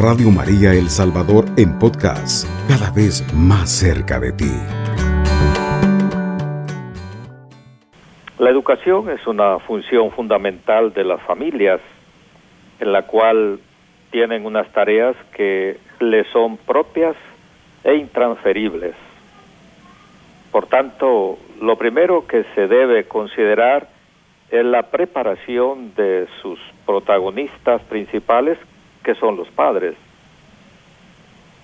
Radio María El Salvador en podcast, cada vez más cerca de ti. La educación es una función fundamental de las familias, en la cual tienen unas tareas que le son propias e intransferibles. Por tanto, lo primero que se debe considerar es la preparación de sus protagonistas principales, que son los padres.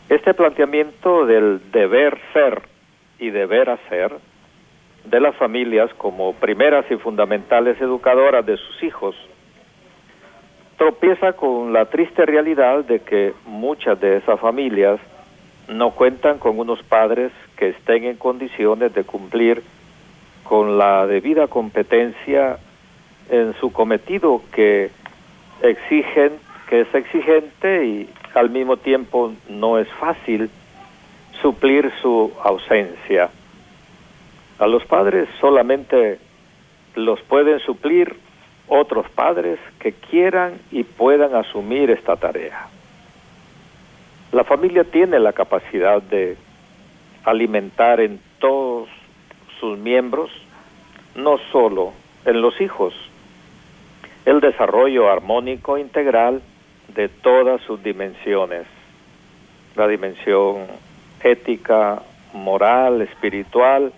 Este planteamiento del deber ser y deber hacer de las familias como primeras y fundamentales educadoras de sus hijos tropieza con la triste realidad de que muchas de esas familias no cuentan con unos padres que estén en condiciones de cumplir con la debida competencia en su cometido que exigen, es exigente y al mismo tiempo no es fácil suplir su ausencia. A los padres solamente los pueden suplir otros padres que quieran y puedan asumir esta tarea. La familia tiene la capacidad de alimentar en todos sus miembros, no solo en los hijos, el desarrollo armónico integral de todas sus dimensiones, la dimensión ética, moral, espiritual,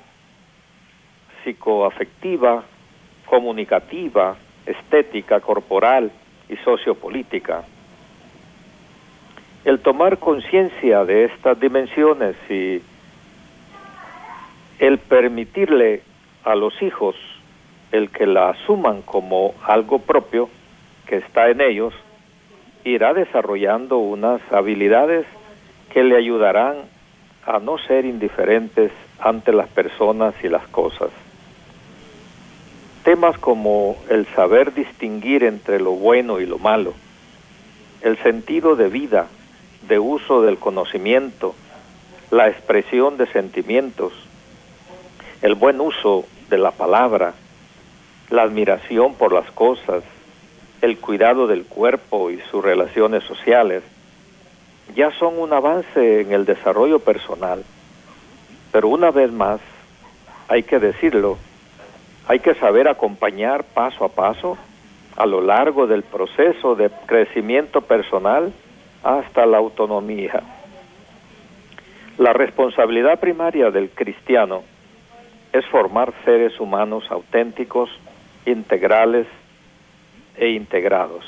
psicoafectiva, comunicativa, estética, corporal y sociopolítica. El tomar conciencia de estas dimensiones y el permitirle a los hijos el que la asuman como algo propio que está en ellos, irá desarrollando unas habilidades que le ayudarán a no ser indiferentes ante las personas y las cosas. Temas como el saber distinguir entre lo bueno y lo malo, el sentido de vida, de uso del conocimiento, la expresión de sentimientos, el buen uso de la palabra, la admiración por las cosas, el cuidado del cuerpo y sus relaciones sociales, ya son un avance en el desarrollo personal. Pero una vez más, hay que decirlo, hay que saber acompañar paso a paso a lo largo del proceso de crecimiento personal hasta la autonomía. La responsabilidad primaria del cristiano es formar seres humanos auténticos, integrales e integrados.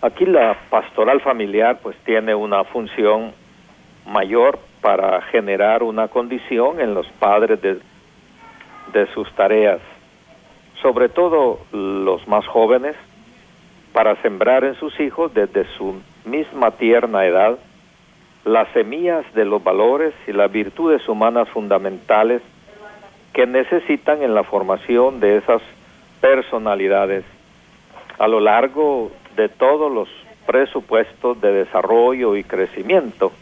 Aquí la pastoral familiar pues tiene una función mayor para generar una condición en los padres de, de sus tareas, sobre todo los más jóvenes, para sembrar en sus hijos desde su misma tierna edad las semillas de los valores y las virtudes humanas fundamentales que necesitan en la formación de esas personalidades a lo largo de todos los presupuestos de desarrollo y crecimiento,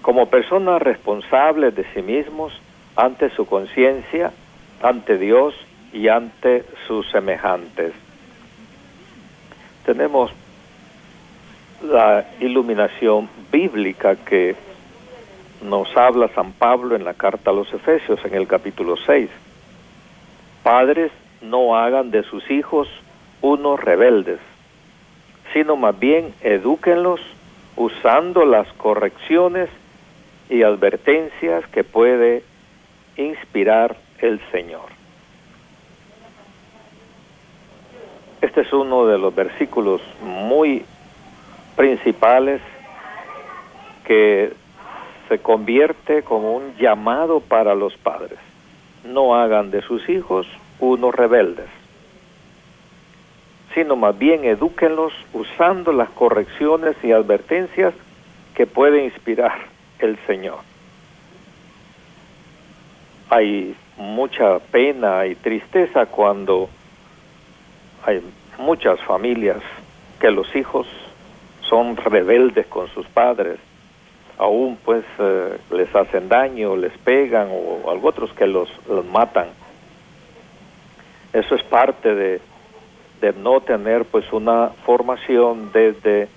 como personas responsables de sí mismos ante su conciencia, ante Dios y ante sus semejantes. Tenemos la iluminación bíblica que nos habla San Pablo en la carta a los Efesios en el capítulo 6. Padres, no hagan de sus hijos unos rebeldes, sino más bien edúquenlos usando las correcciones y advertencias que puede inspirar el Señor. Este es uno de los versículos muy principales que se convierte como un llamado para los padres. No hagan de sus hijos unos rebeldes, sino más bien edúquenlos usando las correcciones y advertencias que puede inspirar el Señor. Hay mucha pena y tristeza cuando hay muchas familias que los hijos son rebeldes con sus padres, aún pues eh, les hacen daño, les pegan o, algo otros que los, matan. Eso es parte de, de no tener pues una formación desde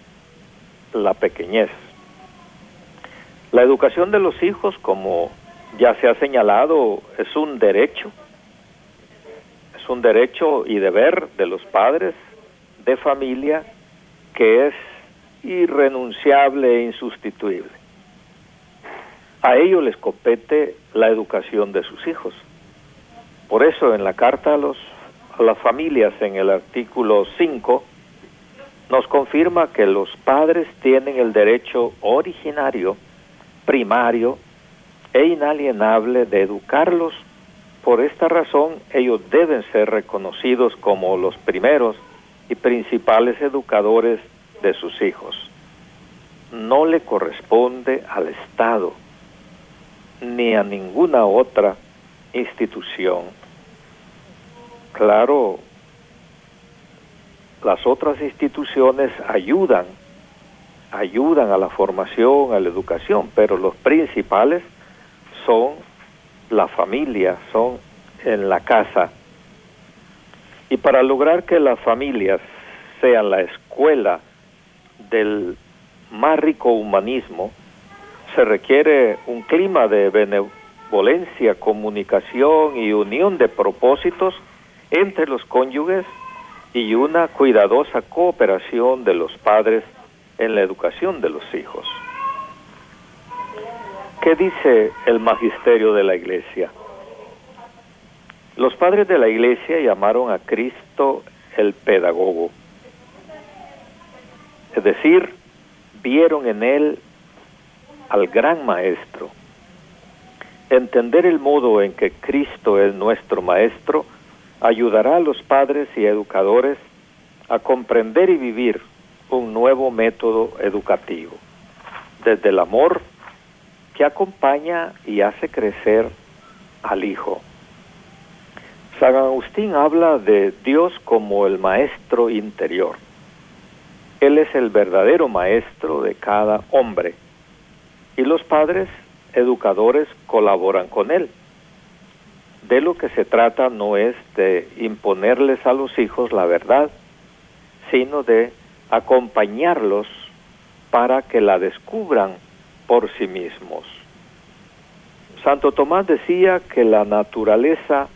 la pequeñez. La educación de los hijos, como ya se ha señalado, es un derecho, es un derecho y deber de los padres de familia que es irrenunciable e insustituible. A ellos les compete la educación de sus hijos. Por eso en la carta a, los, a las familias, en el artículo 5, nos confirma que los padres tienen el derecho originario primario e inalienable de educarlos. Por esta razón, ellos deben ser reconocidos como los primeros y principales educadores de sus hijos. No le corresponde al Estado ni a ninguna otra institución. Claro, las otras instituciones ayudan ayudan a la formación, a la educación, pero los principales son la familia, son en la casa. Y para lograr que las familias sean la escuela del más rico humanismo, se requiere un clima de benevolencia, comunicación y unión de propósitos entre los cónyuges y una cuidadosa cooperación de los padres en la educación de los hijos. ¿Qué dice el magisterio de la iglesia? Los padres de la iglesia llamaron a Cristo el pedagogo, es decir, vieron en él al gran maestro. Entender el modo en que Cristo es nuestro maestro ayudará a los padres y educadores a comprender y vivir un nuevo método educativo, desde el amor que acompaña y hace crecer al Hijo. San Agustín habla de Dios como el maestro interior. Él es el verdadero maestro de cada hombre y los padres educadores colaboran con él. De lo que se trata no es de imponerles a los hijos la verdad, sino de acompañarlos para que la descubran por sí mismos. Santo Tomás decía que la naturaleza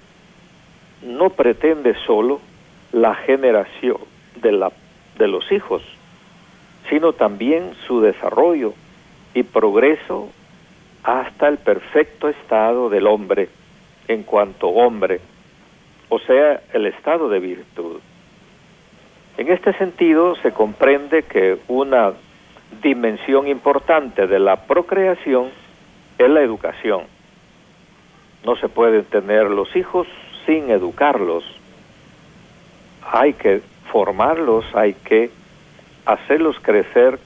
no pretende solo la generación de, la, de los hijos, sino también su desarrollo y progreso hasta el perfecto estado del hombre en cuanto hombre, o sea, el estado de virtud. En este sentido, se comprende que una dimensión importante de la procreación es la educación. No se pueden tener los hijos sin educarlos. Hay que formarlos, hay que hacerlos crecer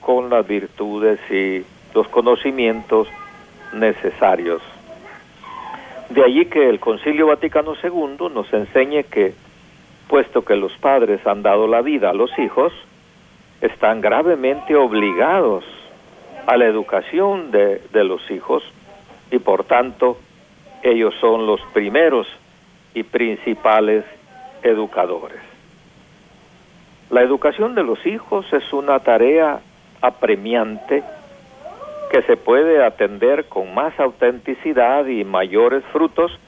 con las virtudes y los conocimientos necesarios. De allí que el Concilio Vaticano II nos enseñe que puesto que los padres han dado la vida a los hijos, están gravemente obligados a la educación de, de los hijos y por tanto ellos son los primeros y principales educadores. La educación de los hijos es una tarea apremiante que se puede atender con más autenticidad y mayores frutos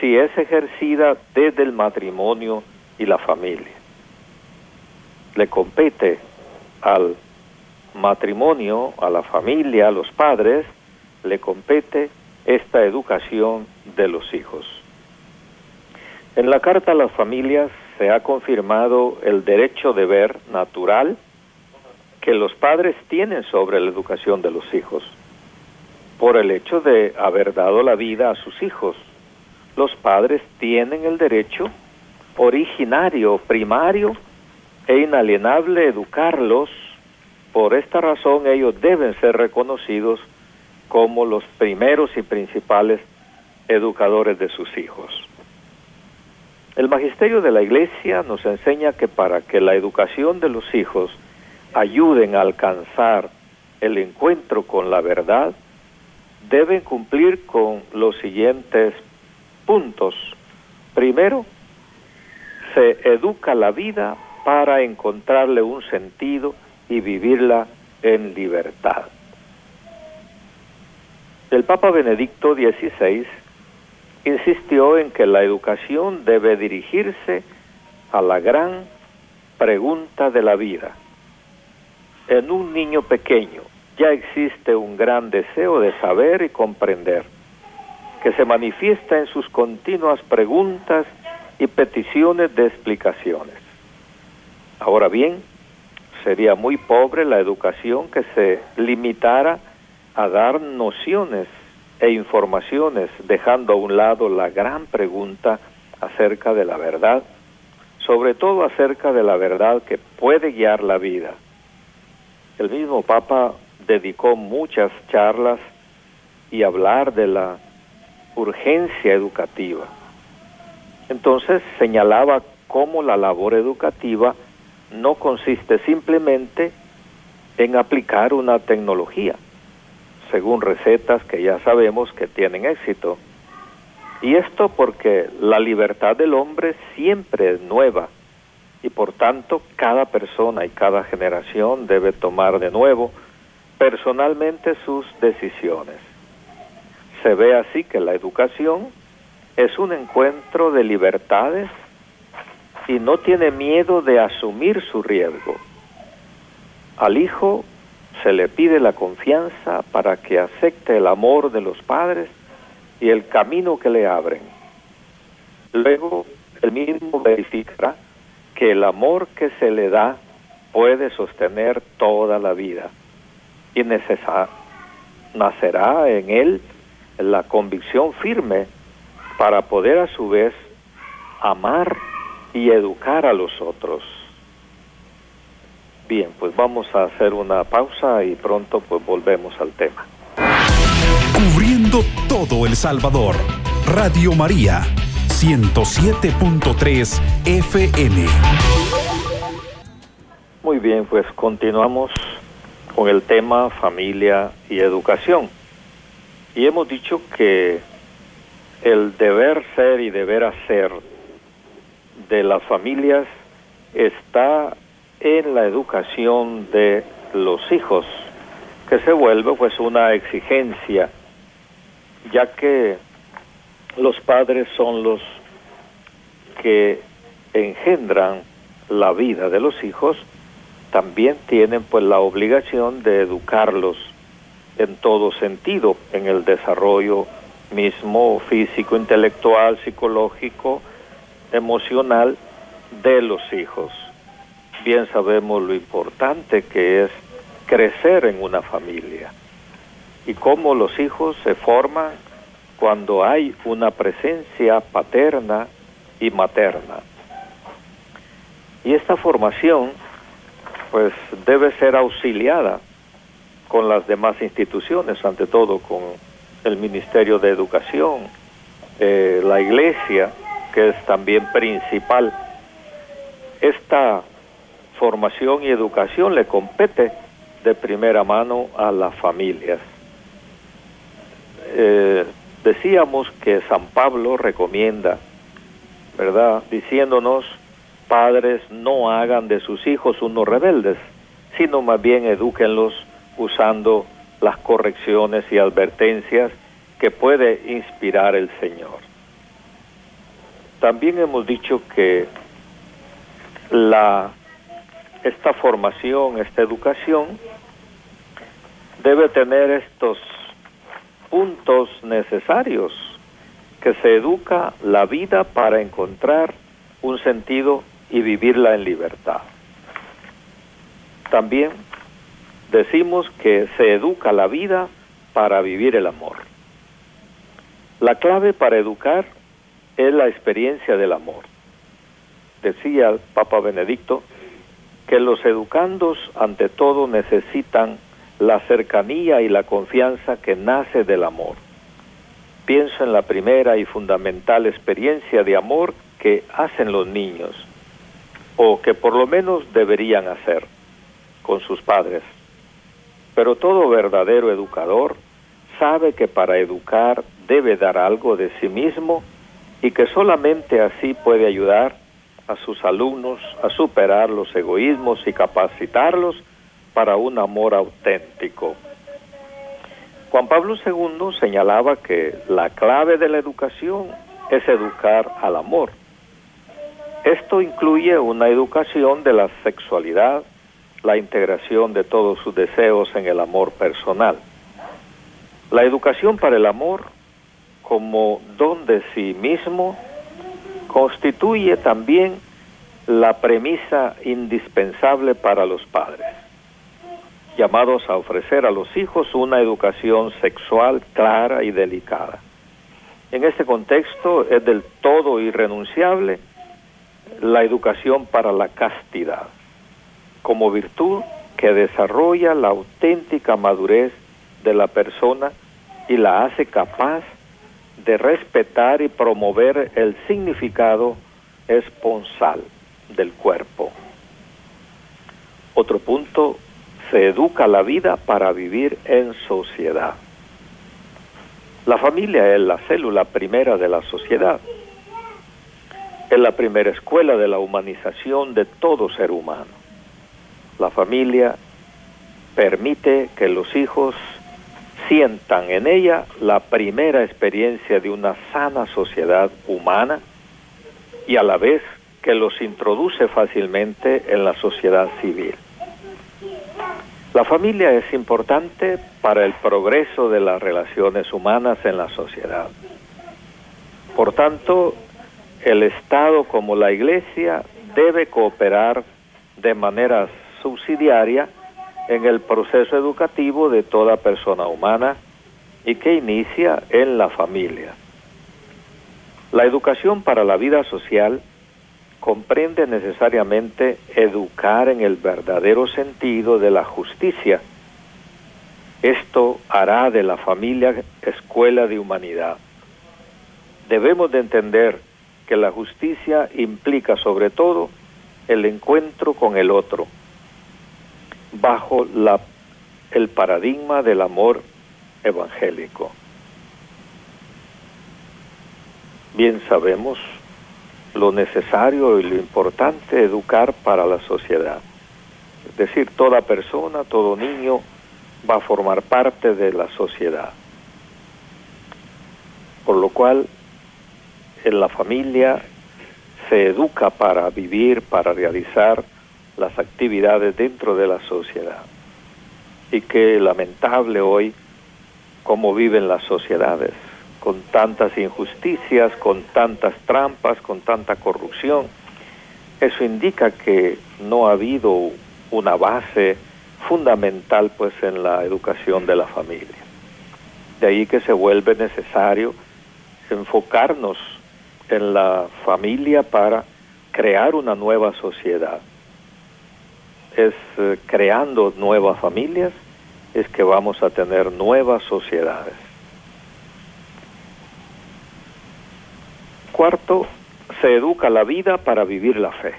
si es ejercida desde el matrimonio y la familia. Le compete al matrimonio, a la familia, a los padres, le compete esta educación de los hijos. En la Carta a las Familias se ha confirmado el derecho de ver natural que los padres tienen sobre la educación de los hijos, por el hecho de haber dado la vida a sus hijos. Los padres tienen el derecho originario, primario e inalienable educarlos. Por esta razón ellos deben ser reconocidos como los primeros y principales educadores de sus hijos. El magisterio de la Iglesia nos enseña que para que la educación de los hijos ayuden a alcanzar el encuentro con la verdad, deben cumplir con los siguientes puntos. Primero, se educa la vida para encontrarle un sentido y vivirla en libertad. El Papa Benedicto XVI insistió en que la educación debe dirigirse a la gran pregunta de la vida. En un niño pequeño ya existe un gran deseo de saber y comprender, que se manifiesta en sus continuas preguntas y peticiones de explicaciones. Ahora bien, sería muy pobre la educación que se limitara a dar nociones e informaciones, dejando a un lado la gran pregunta acerca de la verdad, sobre todo acerca de la verdad que puede guiar la vida. El mismo Papa dedicó muchas charlas y hablar de la urgencia educativa. Entonces señalaba cómo la labor educativa no consiste simplemente en aplicar una tecnología, según recetas que ya sabemos que tienen éxito. Y esto porque la libertad del hombre siempre es nueva y por tanto cada persona y cada generación debe tomar de nuevo personalmente sus decisiones. Se ve así que la educación es un encuentro de libertades y no tiene miedo de asumir su riesgo. Al hijo se le pide la confianza para que acepte el amor de los padres y el camino que le abren. Luego, el mismo verificará que el amor que se le da puede sostener toda la vida y nacerá en él la convicción firme para poder a su vez amar y educar a los otros. Bien, pues vamos a hacer una pausa y pronto pues volvemos al tema. Cubriendo todo El Salvador. Radio María, 107.3 FM. Muy bien, pues continuamos con el tema familia y educación. Y hemos dicho que el deber ser y deber hacer de las familias está en la educación de los hijos, que se vuelve pues una exigencia, ya que los padres son los que engendran la vida de los hijos también tienen pues la obligación de educarlos en todo sentido, en el desarrollo mismo físico, intelectual, psicológico, emocional de los hijos. Bien sabemos lo importante que es crecer en una familia y cómo los hijos se forman cuando hay una presencia paterna y materna. Y esta formación pues debe ser auxiliada con las demás instituciones, ante todo con el Ministerio de Educación, eh, la Iglesia, que es también principal. Esta formación y educación le compete de primera mano a las familias. Eh, decíamos que San Pablo recomienda, ¿verdad? Diciéndonos padres no hagan de sus hijos unos rebeldes, sino más bien edúquenlos usando las correcciones y advertencias que puede inspirar el Señor. También hemos dicho que la esta formación, esta educación debe tener estos puntos necesarios que se educa la vida para encontrar un sentido y vivirla en libertad. También decimos que se educa la vida para vivir el amor. La clave para educar es la experiencia del amor. Decía el Papa Benedicto que los educandos ante todo necesitan la cercanía y la confianza que nace del amor. Pienso en la primera y fundamental experiencia de amor que hacen los niños o que por lo menos deberían hacer con sus padres. Pero todo verdadero educador sabe que para educar debe dar algo de sí mismo y que solamente así puede ayudar a sus alumnos a superar los egoísmos y capacitarlos para un amor auténtico. Juan Pablo II señalaba que la clave de la educación es educar al amor. Esto incluye una educación de la sexualidad, la integración de todos sus deseos en el amor personal. La educación para el amor como don de sí mismo constituye también la premisa indispensable para los padres, llamados a ofrecer a los hijos una educación sexual clara y delicada. En este contexto es del todo irrenunciable la educación para la castidad, como virtud que desarrolla la auténtica madurez de la persona y la hace capaz de respetar y promover el significado esponsal del cuerpo. Otro punto, se educa la vida para vivir en sociedad. La familia es la célula primera de la sociedad. Es la primera escuela de la humanización de todo ser humano. La familia permite que los hijos sientan en ella la primera experiencia de una sana sociedad humana y a la vez que los introduce fácilmente en la sociedad civil. La familia es importante para el progreso de las relaciones humanas en la sociedad. Por tanto, el Estado como la Iglesia debe cooperar de manera subsidiaria en el proceso educativo de toda persona humana y que inicia en la familia. La educación para la vida social comprende necesariamente educar en el verdadero sentido de la justicia. Esto hará de la familia escuela de humanidad. Debemos de entender que la justicia implica sobre todo el encuentro con el otro, bajo la, el paradigma del amor evangélico. Bien sabemos lo necesario y lo importante educar para la sociedad. Es decir, toda persona, todo niño va a formar parte de la sociedad. Por lo cual, en la familia se educa para vivir, para realizar las actividades dentro de la sociedad. Y qué lamentable hoy cómo viven las sociedades, con tantas injusticias, con tantas trampas, con tanta corrupción. Eso indica que no ha habido una base fundamental pues en la educación de la familia. De ahí que se vuelve necesario enfocarnos en la familia para crear una nueva sociedad es eh, creando nuevas familias, es que vamos a tener nuevas sociedades. Cuarto, se educa la vida para vivir la fe.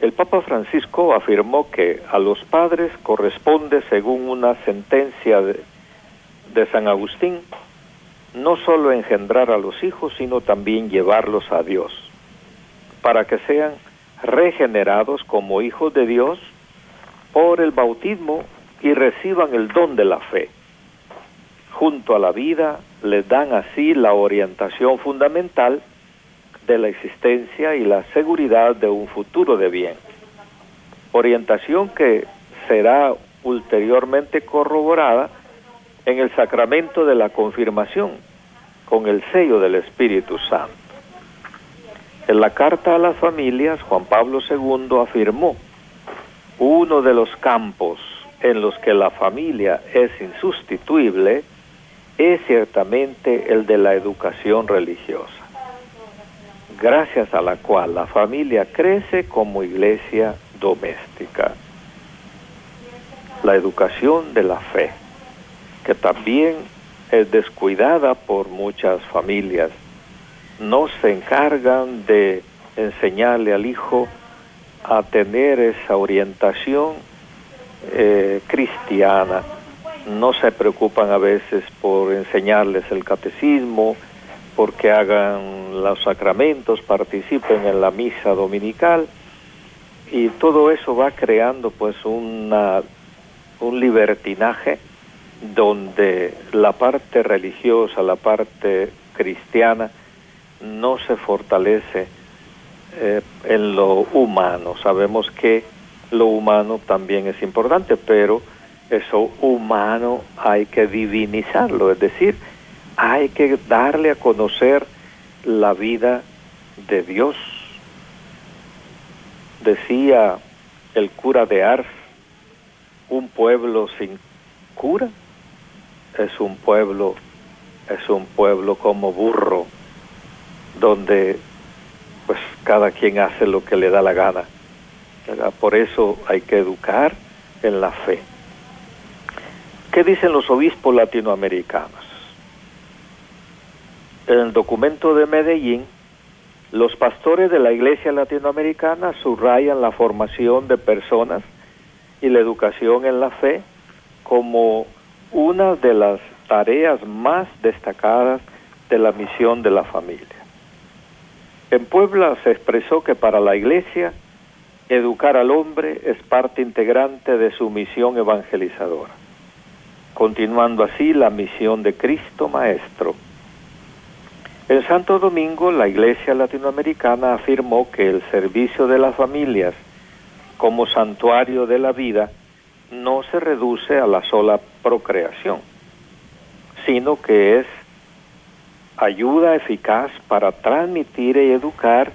El Papa Francisco afirmó que a los padres corresponde, según una sentencia de, de San Agustín, no solo engendrar a los hijos, sino también llevarlos a Dios, para que sean regenerados como hijos de Dios por el bautismo y reciban el don de la fe. Junto a la vida les dan así la orientación fundamental de la existencia y la seguridad de un futuro de bien. Orientación que será ulteriormente corroborada en el sacramento de la confirmación con el sello del Espíritu Santo. En la carta a las familias, Juan Pablo II afirmó, uno de los campos en los que la familia es insustituible es ciertamente el de la educación religiosa, gracias a la cual la familia crece como iglesia doméstica. La educación de la fe, que también es descuidada por muchas familias no se encargan de enseñarle al hijo a tener esa orientación eh, cristiana. No se preocupan a veces por enseñarles el catecismo, porque hagan los sacramentos, participen en la misa dominical, Y todo eso va creando pues una, un libertinaje donde la parte religiosa, la parte cristiana, no se fortalece eh, en lo humano. Sabemos que lo humano también es importante, pero eso humano hay que divinizarlo, es decir, hay que darle a conocer la vida de Dios. Decía el cura de Ars, un pueblo sin cura es un pueblo, es un pueblo como burro, donde pues cada quien hace lo que le da la gana. Por eso hay que educar en la fe. ¿Qué dicen los obispos latinoamericanos? En el documento de Medellín, los pastores de la Iglesia latinoamericana subrayan la formación de personas y la educación en la fe como una de las tareas más destacadas de la misión de la familia. En Puebla se expresó que para la Iglesia educar al hombre es parte integrante de su misión evangelizadora, continuando así la misión de Cristo Maestro. En Santo Domingo, la Iglesia Latinoamericana afirmó que el servicio de las familias como santuario de la vida no se reduce a la sola procreación, sino que es ayuda eficaz para transmitir y educar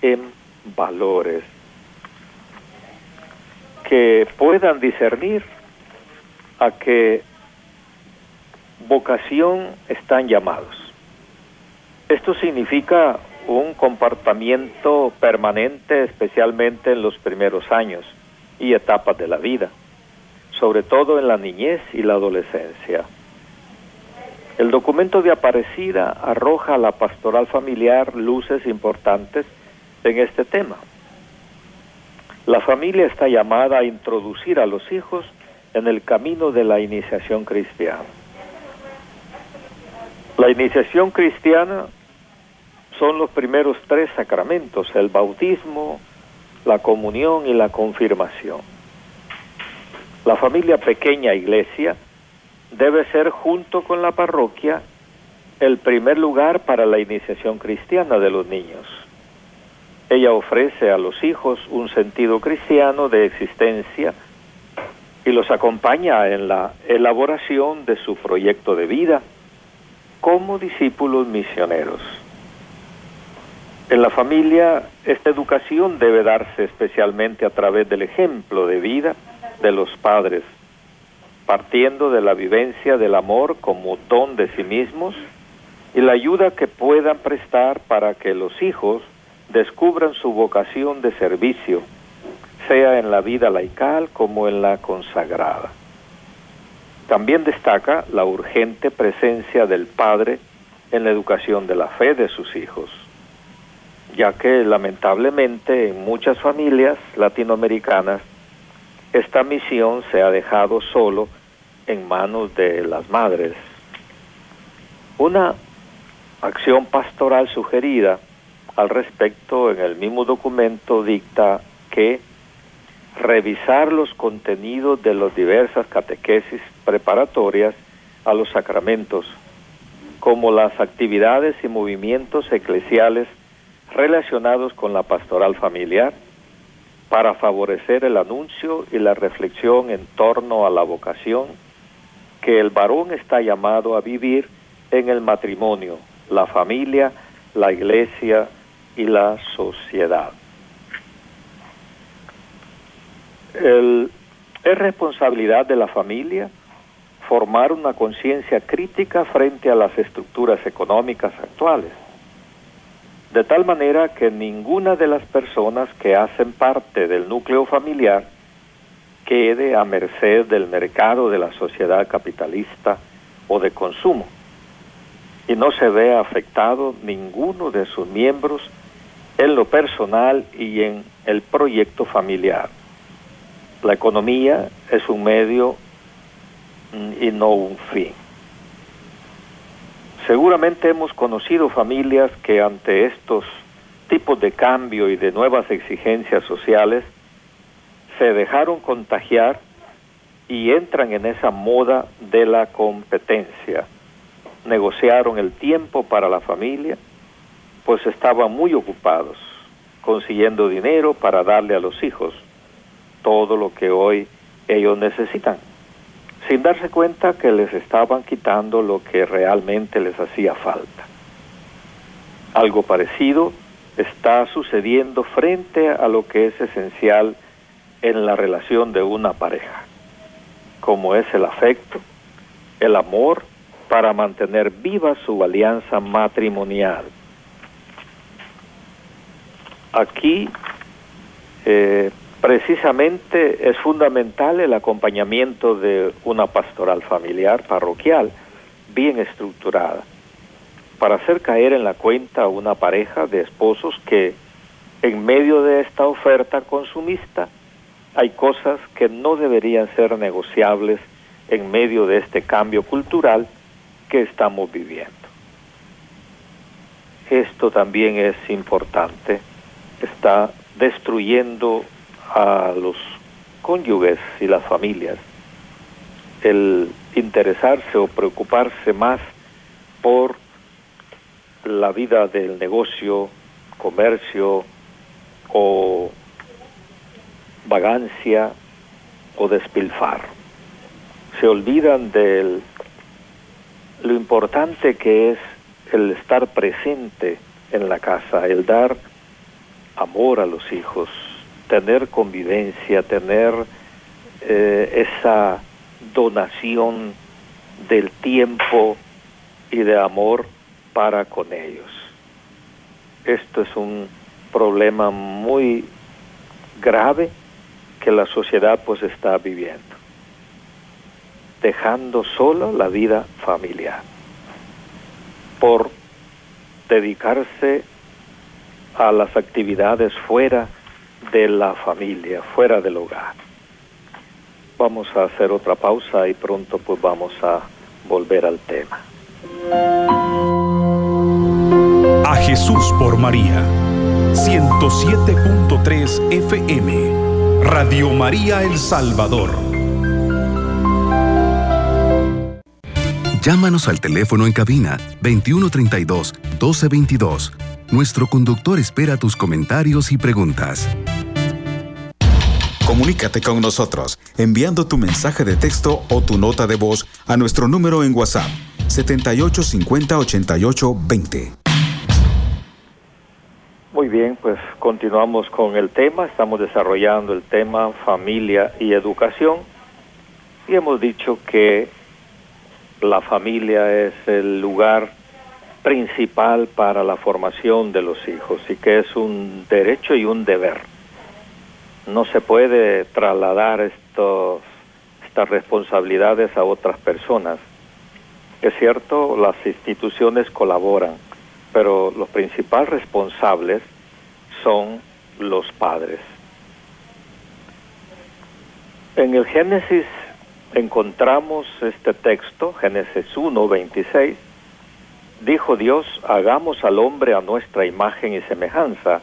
en valores que puedan discernir a qué vocación están llamados. Esto significa un comportamiento permanente, especialmente en los primeros años y etapas de la vida sobre todo en la niñez y la adolescencia. El documento de Aparecida arroja a la pastoral familiar luces importantes en este tema. La familia está llamada a introducir a los hijos en el camino de la iniciación cristiana. La iniciación cristiana son los primeros tres sacramentos, el bautismo, la comunión y la confirmación. La familia pequeña iglesia debe ser junto con la parroquia el primer lugar para la iniciación cristiana de los niños. Ella ofrece a los hijos un sentido cristiano de existencia y los acompaña en la elaboración de su proyecto de vida como discípulos misioneros. En la familia, esta educación debe darse especialmente a través del ejemplo de vida de los padres, partiendo de la vivencia del amor como don de sí mismos y la ayuda que puedan prestar para que los hijos descubran su vocación de servicio, sea en la vida laical como en la consagrada. También destaca la urgente presencia del padre en la educación de la fe de sus hijos, ya que lamentablemente en muchas familias latinoamericanas esta misión se ha dejado solo en manos de las madres. Una acción pastoral sugerida al respecto en el mismo documento dicta que revisar los contenidos de las diversas catequesis preparatorias a los sacramentos, como las actividades y movimientos eclesiales relacionados con la pastoral familiar, para favorecer el anuncio y la reflexión en torno a la vocación que el varón está llamado a vivir en el matrimonio, la familia, la iglesia y la sociedad. es responsabilidad de la familia formar una conciencia crítica frente a las estructuras económicas actuales de tal manera que ninguna de las personas que hacen parte del núcleo familiar quede a merced del mercado de la sociedad capitalista o de consumo y no se vea afectado ninguno de sus miembros en lo personal y en el proyecto familiar. La economía es un medio y no un fin. Seguramente hemos conocido familias que ante estos tipos de cambio y de nuevas exigencias sociales se dejaron contagiar y entran en esa moda de la competencia. Negociaron el tiempo para la familia, pues estaban muy ocupados consiguiendo dinero para darle a los hijos todo lo que hoy ellos necesitan, sin darse cuenta que les estaban quitando lo que realmente les hacía falta. Algo parecido está sucediendo frente a lo que es esencial en la relación de una pareja, como es el afecto, el amor para mantener viva su alianza matrimonial. Aquí eh, precisamente es fundamental el acompañamiento de una pastoral familiar parroquial bien estructurada para hacer caer en la cuenta a una pareja de esposos que en medio de esta oferta consumista hay cosas que no deberían ser negociables en medio de este cambio cultural que estamos viviendo. Esto también es importante, está destruyendo a los cónyuges y las familias. El interesarse o preocuparse más por la vida del negocio, comercio o vagancia o despilfar. Se olvidan de lo importante que es el estar presente en la casa, el dar amor a los hijos, tener convivencia, tener eh, esa donación del tiempo y de amor para con ellos. Esto es un problema muy grave que la sociedad pues está viviendo, dejando solo la vida familiar por dedicarse a las actividades fuera de la familia, fuera del hogar. Vamos a hacer otra pausa y pronto pues vamos a volver al tema. A Jesús por María, 107.3 FM. Radio María El Salvador. Llámanos al teléfono en cabina 2132 1222. Nuestro conductor espera tus comentarios y preguntas. Comunícate con nosotros enviando tu mensaje de texto o tu nota de voz a nuestro número en WhatsApp 7850 88 20. Muy bien, pues continuamos con el tema, estamos desarrollando el tema familia y educación y hemos dicho que la familia es el lugar principal para la formación de los hijos y que es un derecho y un deber. No se puede trasladar estas responsabilidades a otras personas. Es cierto, las instituciones colaboran, pero los principales responsables son los padres. En el Génesis encontramos este texto, Génesis 1, 26, dijo Dios, hagamos al hombre a nuestra imagen y semejanza.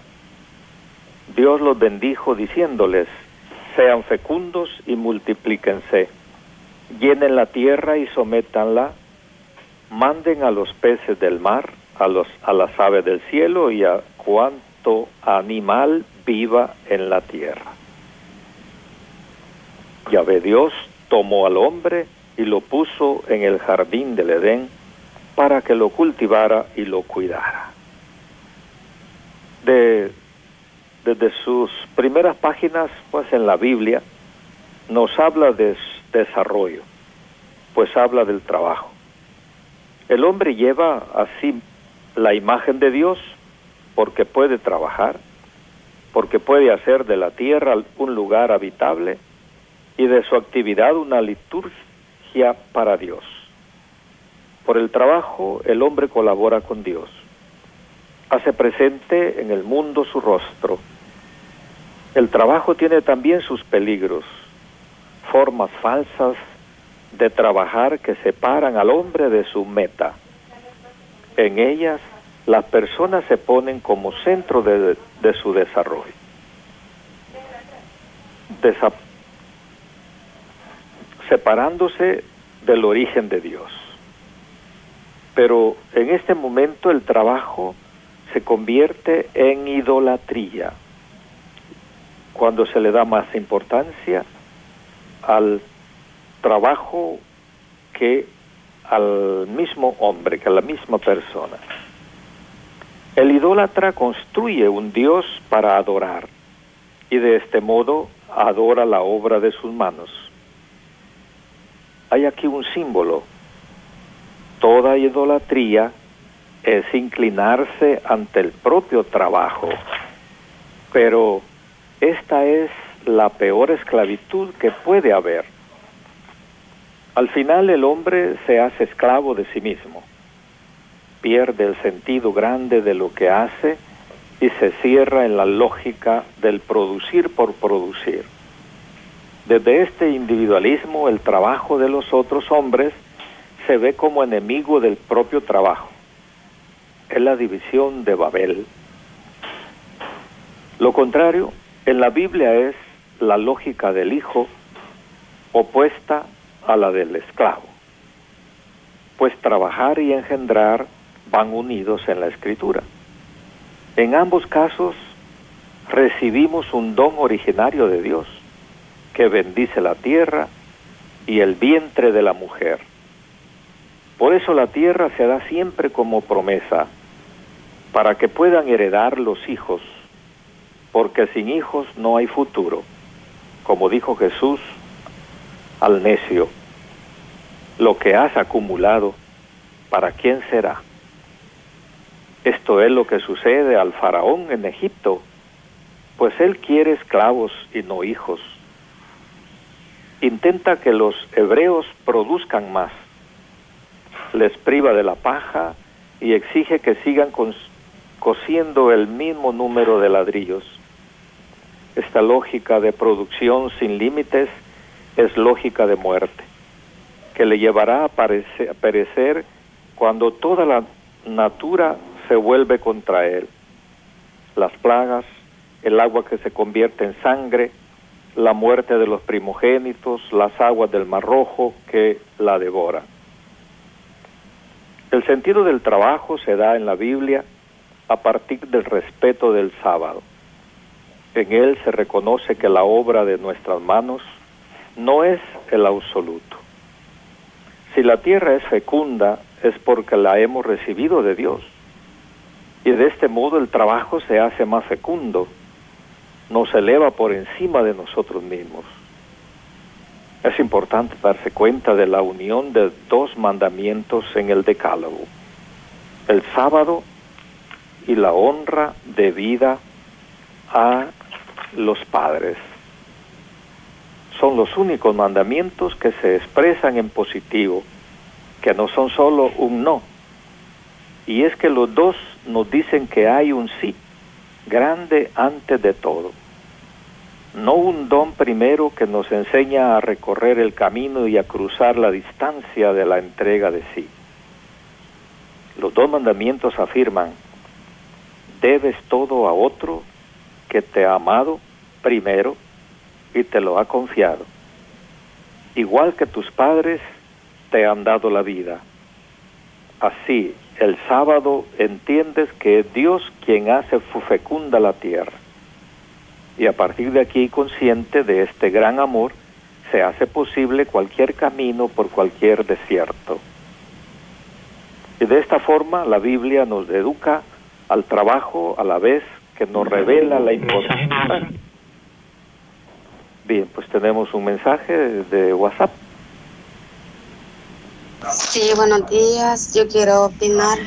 Dios los bendijo diciéndoles, sean fecundos y multiplíquense, llenen la tierra y sométanla, manden a los peces del mar, a, los, a las aves del cielo y a cuanto animal viva en la tierra. Yahvé Dios tomó al hombre y lo puso en el jardín del Edén para que lo cultivara y lo cuidara. De, desde sus primeras páginas, pues en la Biblia, nos habla de desarrollo, pues habla del trabajo. El hombre lleva así la imagen de Dios porque puede trabajar, porque puede hacer de la tierra un lugar habitable y de su actividad una liturgia para Dios. Por el trabajo el hombre colabora con Dios, hace presente en el mundo su rostro. El trabajo tiene también sus peligros, formas falsas de trabajar que separan al hombre de su meta. En ellas las personas se ponen como centro de, su desarrollo. separándose del origen de Dios. Pero en este momento el trabajo se convierte en idolatría cuando se le da más importancia al trabajo que al mismo hombre, que a la misma persona. El idólatra construye un Dios para adorar y de este modo adora la obra de sus manos. Hay aquí un símbolo. Toda idolatría es inclinarse ante el propio trabajo, pero esta es la peor esclavitud que puede haber. Al final el hombre se hace esclavo de sí mismo, pierde el sentido grande de lo que hace y se cierra en la lógica del producir por producir. Desde este individualismo el trabajo de los otros hombres se ve como enemigo del propio trabajo. Es la división de Babel. Lo contrario, en la Biblia es la lógica del hijo opuesta a la del esclavo, pues trabajar y engendrar van unidos en la escritura. En ambos casos recibimos un don originario de Dios que bendice la tierra y el vientre de la mujer. Por eso la tierra se da siempre como promesa, para que puedan heredar los hijos, porque sin hijos no hay futuro. Como dijo Jesús al necio, lo que has acumulado, ¿para quién será? Esto es lo que sucede al faraón en Egipto, pues él quiere esclavos y no hijos. Intenta que los hebreos produzcan más. Les priva de la paja y exige que sigan cosiendo el mismo número de ladrillos. Esta lógica de producción sin límites es lógica de muerte, que le llevará a perecer cuando toda la natura se vuelve contra él. Las plagas, el agua que se convierte en sangre, la muerte de los primogénitos, las aguas del Mar Rojo que la devoran. El sentido del trabajo se da en la Biblia a partir del respeto del sábado. En él se reconoce que la obra de nuestras manos no es el absoluto. Si la tierra es fecunda es porque la hemos recibido de Dios y de este modo el trabajo se hace más fecundo, nos eleva por encima de nosotros mismos. Es importante darse cuenta de la unión de dos mandamientos en el decálogo, el sábado y la honra debida a los padres. Son los únicos mandamientos que se expresan en positivo, que no son solo un no, y es que los dos nos dicen que hay un sí grande antes de todo. No un don primero que nos enseña a recorrer el camino y a cruzar la distancia de la entrega de sí. Los dos mandamientos afirman, debes todo a otro que te ha amado primero y te lo ha confiado, igual que tus padres te han dado la vida. Así, el sábado entiendes que es Dios quien hace fecunda la tierra. Y a partir de aquí, consciente de este gran amor, se hace posible cualquier camino por cualquier desierto. Y de esta forma la Biblia nos educa al trabajo a la vez que nos revela la importancia. Bien, pues tenemos un mensaje de WhatsApp. Sí, buenos días. Yo quiero opinar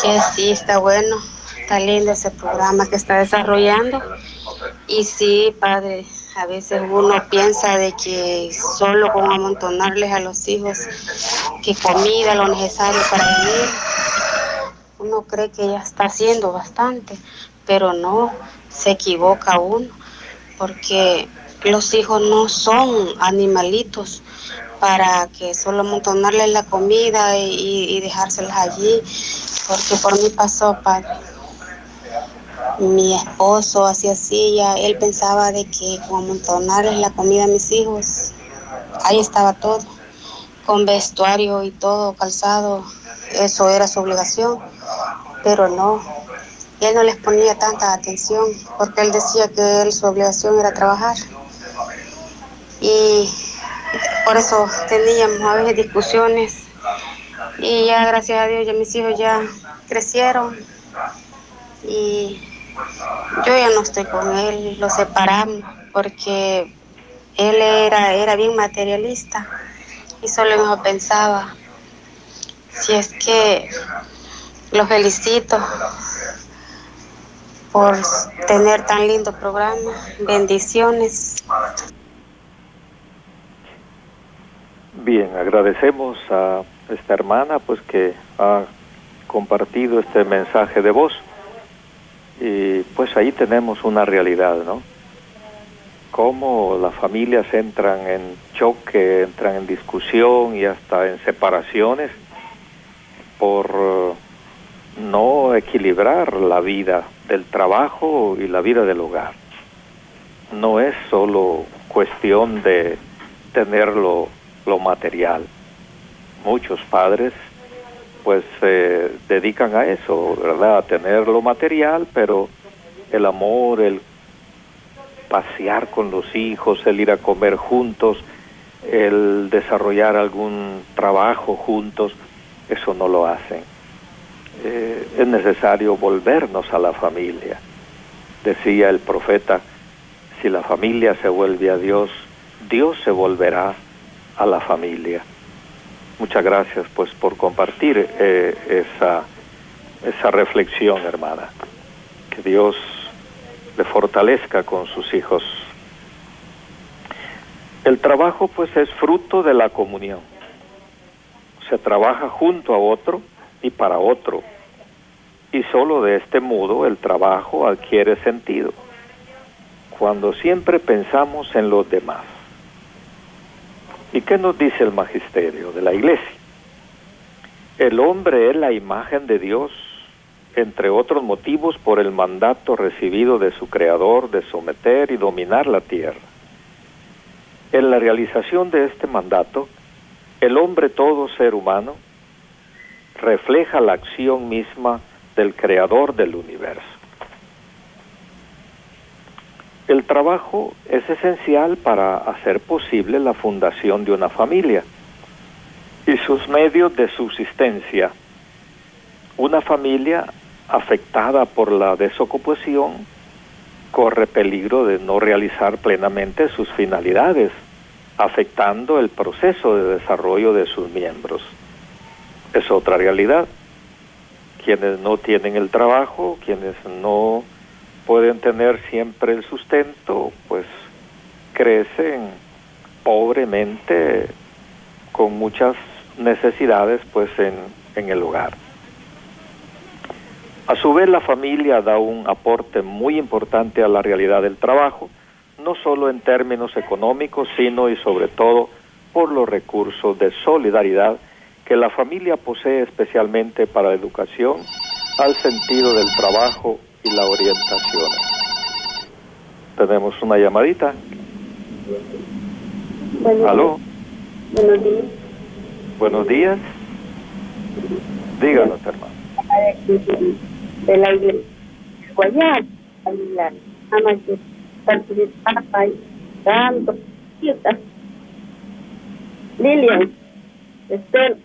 que sí está bueno, está lindo ese programa que está desarrollando. Y sí, padre, a veces uno piensa de que solo con amontonarles a los hijos que comida, lo necesario para vivir, uno cree que ya está haciendo bastante, pero no, se equivoca uno, porque los hijos no son animalitos para que solo amontonarles la comida y, y dejárselas allí, porque por mí pasó, padre. mi esposo hacía así, ya él pensaba de que con amontonarles la comida a mis hijos, ahí estaba todo, con vestuario y todo calzado, eso era su obligación, pero no, él no les ponía tanta atención porque él decía que él, su obligación era trabajar. Y por eso teníamos a veces discusiones y ya gracias a Dios ya mis hijos ya crecieron y yo ya no estoy con él, lo separamos porque él era, era bien materialista y solo pensaba, si es que lo felicito por tener tan lindo programa, bendiciones. Bien, agradecemos a esta hermana pues que ha compartido este mensaje de voz y pues ahí tenemos una realidad, ¿no? Cómo las familias entran en choque, entran en discusión y hasta en separaciones por eh, no equilibrar la vida del trabajo y la vida del hogar. No es solo cuestión de tener lo, lo material. Muchos padres pues se dedican a eso, ¿verdad? A tener lo material, pero el amor, el pasear con los hijos, el ir a comer juntos, el desarrollar algún trabajo juntos, eso no lo hacen. Eh, es necesario volvernos a la familia. Decía el profeta, si la familia se vuelve a Dios, Dios se volverá a la familia. Muchas gracias pues por compartir eh, esa, esa reflexión, hermana. Que Dios le fortalezca con sus hijos. El trabajo pues es fruto de la comunión. Se trabaja junto a otro y para otro. Y solo de este modo el trabajo adquiere sentido. Cuando siempre pensamos en los demás. ¿Y qué nos dice el magisterio de la iglesia? El hombre es la imagen de Dios, entre otros motivos por el mandato recibido de su creador de someter y dominar la tierra. En la realización de este mandato, el hombre todo ser humano refleja la acción misma del creador del universo. El trabajo es esencial para hacer posible la fundación de una familia y sus medios de subsistencia. Una familia afectada por la desocupación corre peligro de no realizar plenamente sus finalidades, afectando el proceso de desarrollo de sus miembros. Es otra realidad. Quienes no tienen el trabajo, quienes no pueden tener siempre el sustento, pues crecen pobremente con muchas necesidades pues en, en el hogar. A su vez la familia da un aporte muy importante a la realidad del trabajo, no solo en términos económicos, sino y sobre todo por los recursos de solidaridad que la familia posee especialmente para la educación, al sentido del trabajo y la orientación. Tenemos una llamadita. ¿Aló? Buenos días. Buenos días. Díganos, hermano. De la iglesia. Ama que. Lilian, Estela.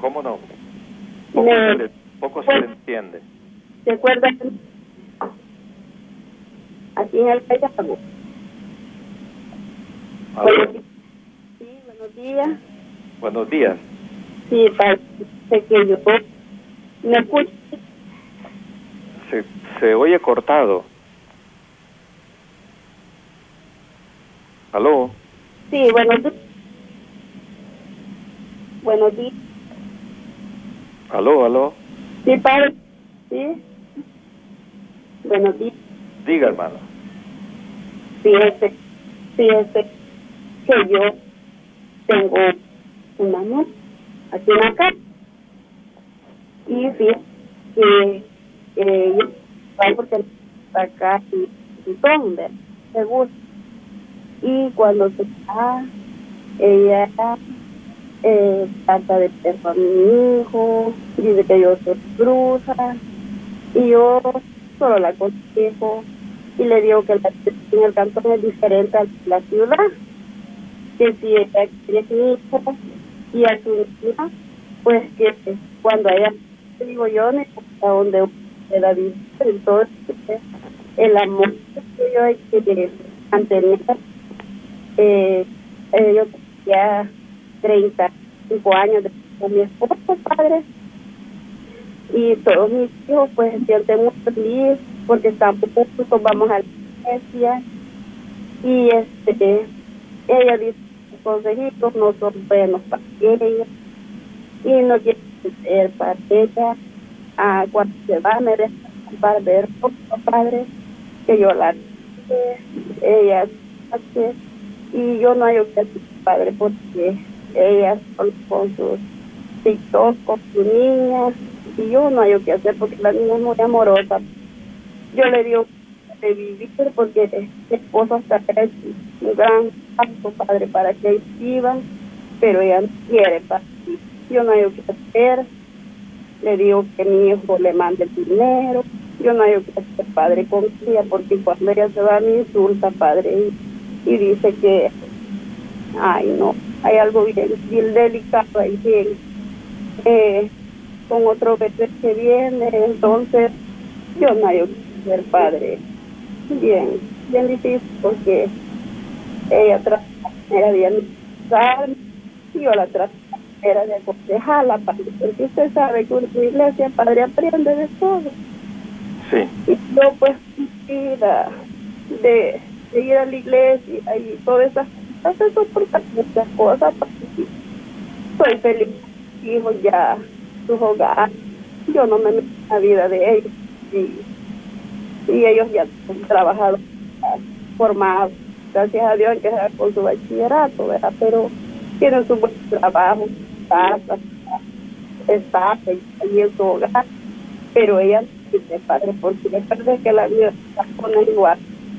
¿Cómo no? Poco, se, le, poco se le entiende. ¿Se acuerdan? Aquí en el Callao. Sí, buenos días. Buenos días. Sí, parece que yo me escucho. Se, se oye cortado. ¿Aló? Sí, buenos días. Buenos días. ¿Aló, aló? Sí, padre. Sí. Buenos días. Diga, hermano. Fíjese, fíjese que yo tengo una mujer aquí en la casa. Y fíjese que ella porque acá y, y seguro. Y cuando se va, ella eh, trata de perro a mi hijo, dice que yo soy bruja, y yo solo la aconsejo y le digo que la en el cantón es diferente a la ciudad, que si ella quiere mi hijo y a su hija, pues que cuando ella, digo yo, a donde pueda vivir, entonces el amor que yo hay que mantener, eh, eh, yo ya 35 años de con mi esposo, padre, y todos mis hijos pues se sienten muy felices porque estamos juntos, vamos a la iglesia. Y este ella dice consejitos no son buenos para ella. Y no quiere ser para ella. Ah, cuando se va me para ver padre que yo la ella y yo no hay que padre porque ella con sus TikTok con su niña y yo no hay que hacer porque la niña es muy amorosa. Yo le digo de vivir porque mi esposo está es un gran paso, padre, para que vivan, pero ella no quiere, padre. Yo no hay que hacer. Le digo que mi hijo le mande el dinero. Yo no hay que hacer, padre, con ella, porque cuando ella se va me insulta, padre, y, dice que, ay, no, hay algo bien, bien delicado ahí, bien. Eh, con otro bebé que viene, entonces yo no hay ser padre. Bien, bien difícil porque ella era de anunciar y yo la era de aconsejarla, porque usted sabe que una iglesia, padre, aprende de todo. Sí. Y yo pues vida de, de, ir a la iglesia y todas esas cosas, soportar muchas cosas, soy feliz, hijo ya sus hogares. Yo no me meto en la vida de ellos. Y, y ellos ya han trabajado, formados, gracias a Dios, que con su bachillerato, ¿verdad? Pero tienen su buen trabajo, casa, está y en su hogar. Pero ella dice, padre, porque me parece que la vida está con igual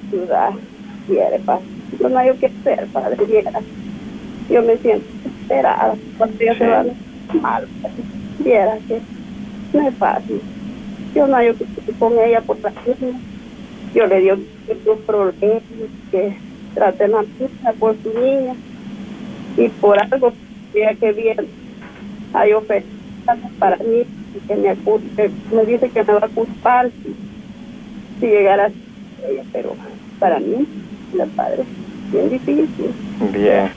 ciudad quiere, padre. No, no hay que hacer, padre, Yo me siento esperada cuando ella se va mal. Viera que no es fácil. Yo no hay que con ella por la Yo le digo que sus problemas, que traten a niña por su niña. Y por algo que viene, hay ofertas para mí, que me, me dice que me va a culpar si, si llegara a ella, pero para mí, la padre, bien difícil. Bien.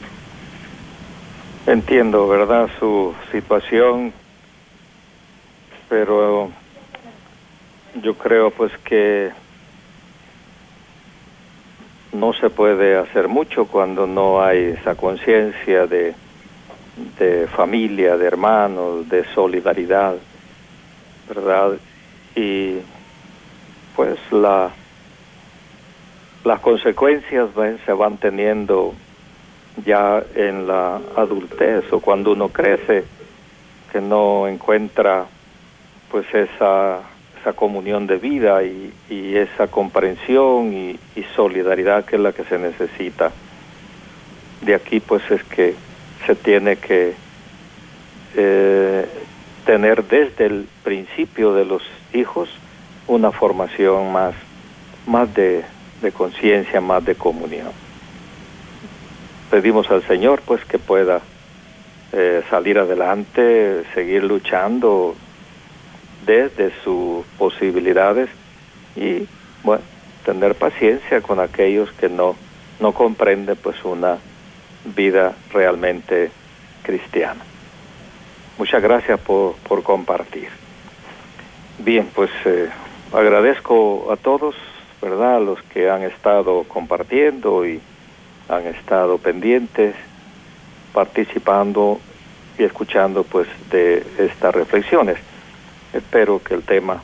Entiendo, ¿verdad? Su situación pero yo creo pues que no se puede hacer mucho cuando no hay esa conciencia de, de familia, de hermanos, de solidaridad, ¿verdad? Y pues la, las consecuencias se van teniendo ya en la adultez o cuando uno crece, que no encuentra pues esa, esa comunión de vida y, esa comprensión y, solidaridad que es la que se necesita. De aquí pues es que se tiene que eh, tener desde el principio de los hijos una formación más, más de, conciencia, más de comunión. Pedimos al Señor pues que pueda eh, salir adelante, seguir luchando desde sus posibilidades y bueno, tener paciencia con aquellos que no, no comprenden pues una vida realmente cristiana. Muchas gracias por, por compartir. Bien, pues eh, agradezco a todos, ¿verdad? Los que han estado compartiendo y han estado pendientes, participando y escuchando pues de estas reflexiones. Espero que el tema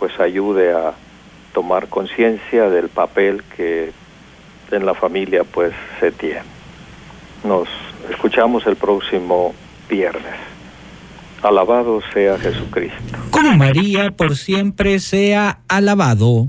pues ayude a tomar conciencia del papel que en la familia pues se tiene. Nos escuchamos el próximo viernes. Alabado sea Jesucristo. Con María por siempre sea alabado.